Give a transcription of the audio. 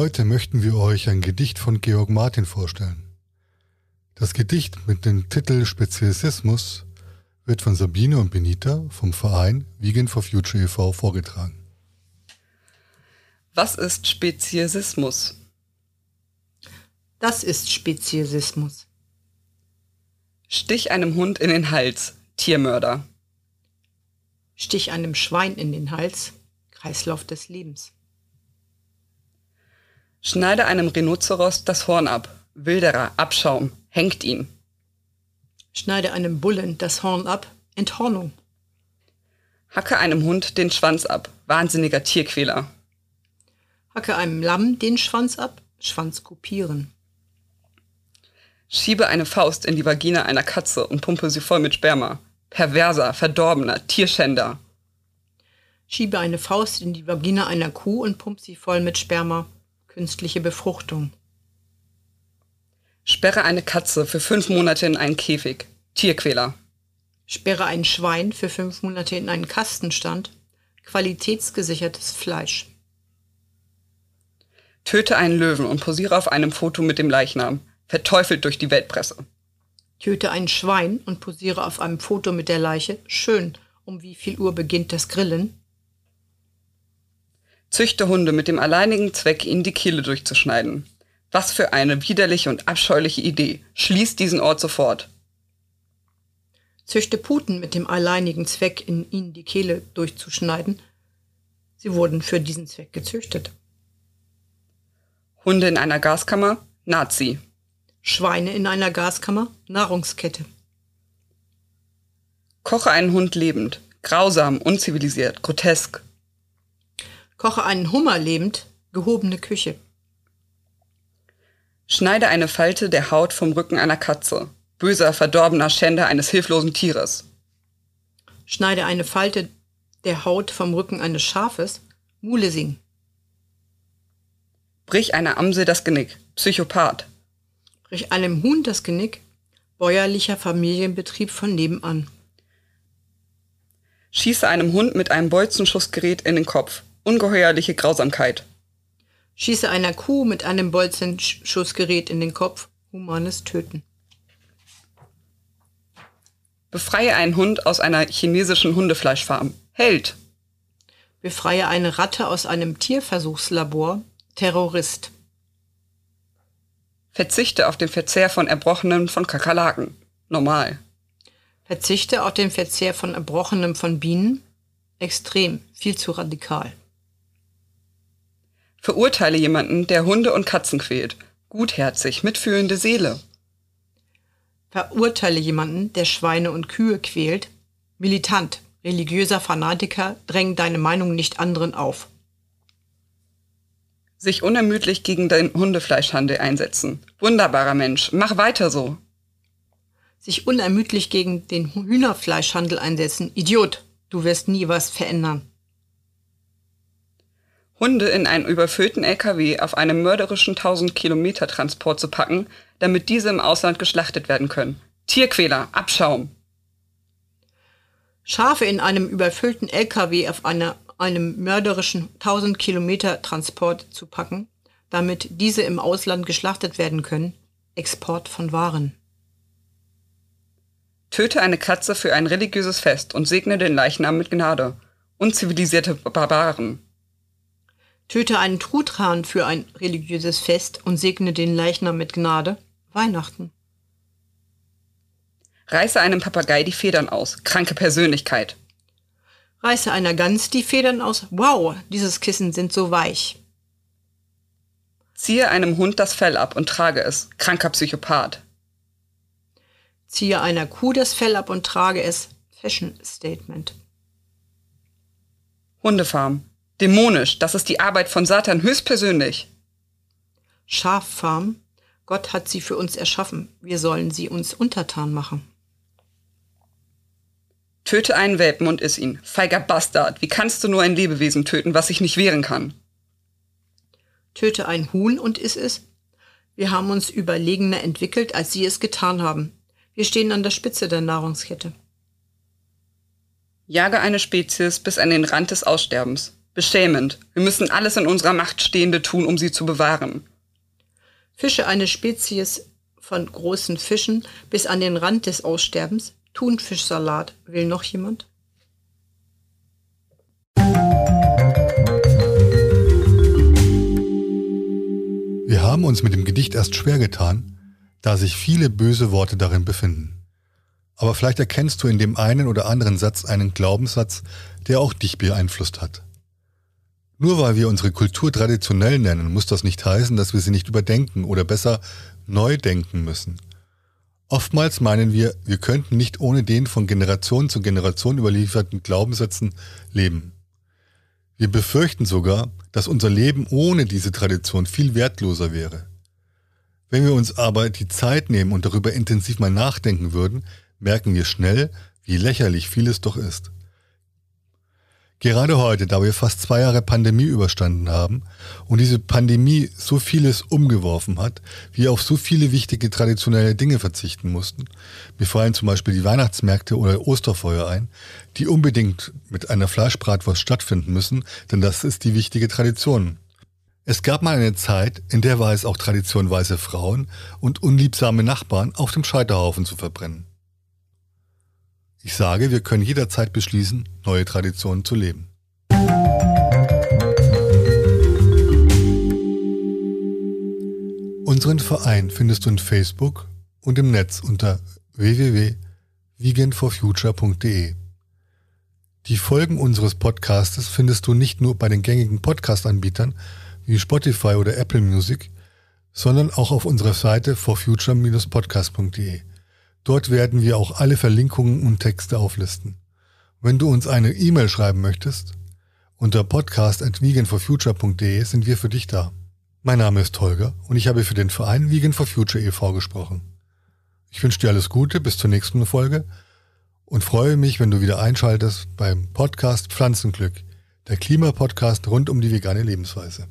Heute möchten wir euch ein Gedicht von Georg Martin vorstellen. Das Gedicht mit dem Titel Speziesismus wird von Sabine und Benita vom Verein Vegan for Future e.V. vorgetragen. Was ist Speziesismus? Das ist Speziesismus. Stich einem Hund in den Hals, Tiermörder. Stich einem Schwein in den Hals, Kreislauf des Lebens. Schneide einem Rhinoceros das Horn ab, Wilderer, Abschaum, hängt ihn. Schneide einem Bullen das Horn ab, Enthornung. Hacke einem Hund den Schwanz ab, wahnsinniger Tierquäler. Hacke einem Lamm den Schwanz ab, Schwanz kopieren. Schiebe eine Faust in die Vagina einer Katze und pumpe sie voll mit Sperma. Perverser, verdorbener, Tierschänder. Schiebe eine Faust in die Vagina einer Kuh und pump sie voll mit Sperma. Künstliche Befruchtung. Sperre eine Katze für fünf Monate in einen Käfig. Tierquäler. Sperre ein Schwein für fünf Monate in einen Kastenstand. Qualitätsgesichertes Fleisch. Töte einen Löwen und posiere auf einem Foto mit dem Leichnam. Verteufelt durch die Weltpresse. Töte ein Schwein und posiere auf einem Foto mit der Leiche. Schön. Um wie viel Uhr beginnt das Grillen? Züchte Hunde mit dem alleinigen Zweck, ihnen die Kehle durchzuschneiden. Was für eine widerliche und abscheuliche Idee. Schließt diesen Ort sofort. Züchte Puten mit dem alleinigen Zweck, in ihnen die Kehle durchzuschneiden. Sie wurden für diesen Zweck gezüchtet. Hunde in einer Gaskammer, Nazi. Schweine in einer Gaskammer, Nahrungskette. Koche einen Hund lebend, grausam, unzivilisiert, grotesk. Koche einen Hummer lebend, gehobene Küche. Schneide eine Falte der Haut vom Rücken einer Katze, böser, verdorbener Schänder eines hilflosen Tieres. Schneide eine Falte der Haut vom Rücken eines Schafes, Mulesing. Brich einer Amsel das Genick, Psychopath. Brich einem Huhn das Genick, bäuerlicher Familienbetrieb von nebenan. Schieße einem Hund mit einem Bolzenschussgerät in den Kopf, ungeheuerliche Grausamkeit. Schieße einer Kuh mit einem Bolzenschussgerät in den Kopf, humanes Töten. Befreie einen Hund aus einer chinesischen Hundefleischfarm. Held. Befreie eine Ratte aus einem Tierversuchslabor, Terrorist. Verzichte auf den Verzehr von Erbrochenem von Kakerlaken. Normal. Verzichte auf den Verzehr von Erbrochenem von Bienen. Extrem, viel zu radikal. Verurteile jemanden, der Hunde und Katzen quält. Gutherzig, mitfühlende Seele. Verurteile jemanden, der Schweine und Kühe quält. Militant, religiöser Fanatiker, dräng deine Meinung nicht anderen auf. Sich unermüdlich gegen den Hundefleischhandel einsetzen. Wunderbarer Mensch, mach weiter so. Sich unermüdlich gegen den Hühnerfleischhandel einsetzen. Idiot, du wirst nie was verändern. Hunde in einen überfüllten LKW auf einem mörderischen 1000 Kilometer Transport zu packen, damit diese im Ausland geschlachtet werden können. Tierquäler, Abschaum. Schafe in einem überfüllten LKW auf einer, einem mörderischen 1000 Kilometer Transport zu packen, damit diese im Ausland geschlachtet werden können. Export von Waren. Töte eine Katze für ein religiöses Fest und segne den Leichnam mit Gnade. Unzivilisierte Barbaren. Töte einen Truthahn für ein religiöses Fest und segne den Leichnam mit Gnade. Weihnachten. Reiße einem Papagei die Federn aus. Kranke Persönlichkeit. Reiße einer Gans die Federn aus. Wow, dieses Kissen sind so weich. Ziehe einem Hund das Fell ab und trage es. Kranker Psychopath. Ziehe einer Kuh das Fell ab und trage es. Fashion Statement. Hundefarm. Dämonisch. Das ist die Arbeit von Satan höchstpersönlich. Schaffarm. Gott hat sie für uns erschaffen. Wir sollen sie uns untertan machen. Töte einen Welpen und iss ihn. Feiger Bastard. Wie kannst du nur ein Lebewesen töten, was sich nicht wehren kann? Töte ein Huhn und iss es. Wir haben uns überlegener entwickelt, als sie es getan haben. Wir stehen an der Spitze der Nahrungskette. Jage eine Spezies bis an den Rand des Aussterbens. Beschämend. Wir müssen alles in unserer Macht Stehende tun, um sie zu bewahren. Fische eine Spezies von großen Fischen bis an den Rand des Aussterbens. Thunfischsalat. Will noch jemand? Wir haben uns mit dem Gedicht erst schwer getan, da sich viele böse Worte darin befinden. Aber vielleicht erkennst du in dem einen oder anderen Satz einen Glaubenssatz, der auch dich beeinflusst hat. Nur weil wir unsere Kultur traditionell nennen, muss das nicht heißen, dass wir sie nicht überdenken oder besser neu denken müssen. Oftmals meinen wir, wir könnten nicht ohne den von Generation zu Generation überlieferten Glaubenssätzen leben. Wir befürchten sogar, dass unser Leben ohne diese Tradition viel wertloser wäre. Wenn wir uns aber die Zeit nehmen und darüber intensiv mal nachdenken würden, merken wir schnell, wie lächerlich vieles doch ist. Gerade heute, da wir fast zwei Jahre Pandemie überstanden haben und diese Pandemie so vieles umgeworfen hat, wir auf so viele wichtige traditionelle Dinge verzichten mussten, mir fallen zum Beispiel die Weihnachtsmärkte oder Osterfeuer ein, die unbedingt mit einer Fleischbratwurst stattfinden müssen, denn das ist die wichtige Tradition. Es gab mal eine Zeit, in der war es auch Tradition, weiße Frauen und unliebsame Nachbarn auf dem Scheiterhaufen zu verbrennen. Ich sage, wir können jederzeit beschließen, neue Traditionen zu leben. Unseren Verein findest du in Facebook und im Netz unter www.veganforfuture.de. Die Folgen unseres Podcastes findest du nicht nur bei den gängigen Podcast-Anbietern wie Spotify oder Apple Music, sondern auch auf unserer Seite forfuture-podcast.de. Dort werden wir auch alle Verlinkungen und Texte auflisten. Wenn du uns eine E-Mail schreiben möchtest, unter podcast.veganforfuture.de sind wir für dich da. Mein Name ist Holger und ich habe für den Verein Vegan for Future e.V. gesprochen. Ich wünsche dir alles Gute bis zur nächsten Folge und freue mich, wenn du wieder einschaltest beim Podcast Pflanzenglück, der Klimapodcast rund um die vegane Lebensweise.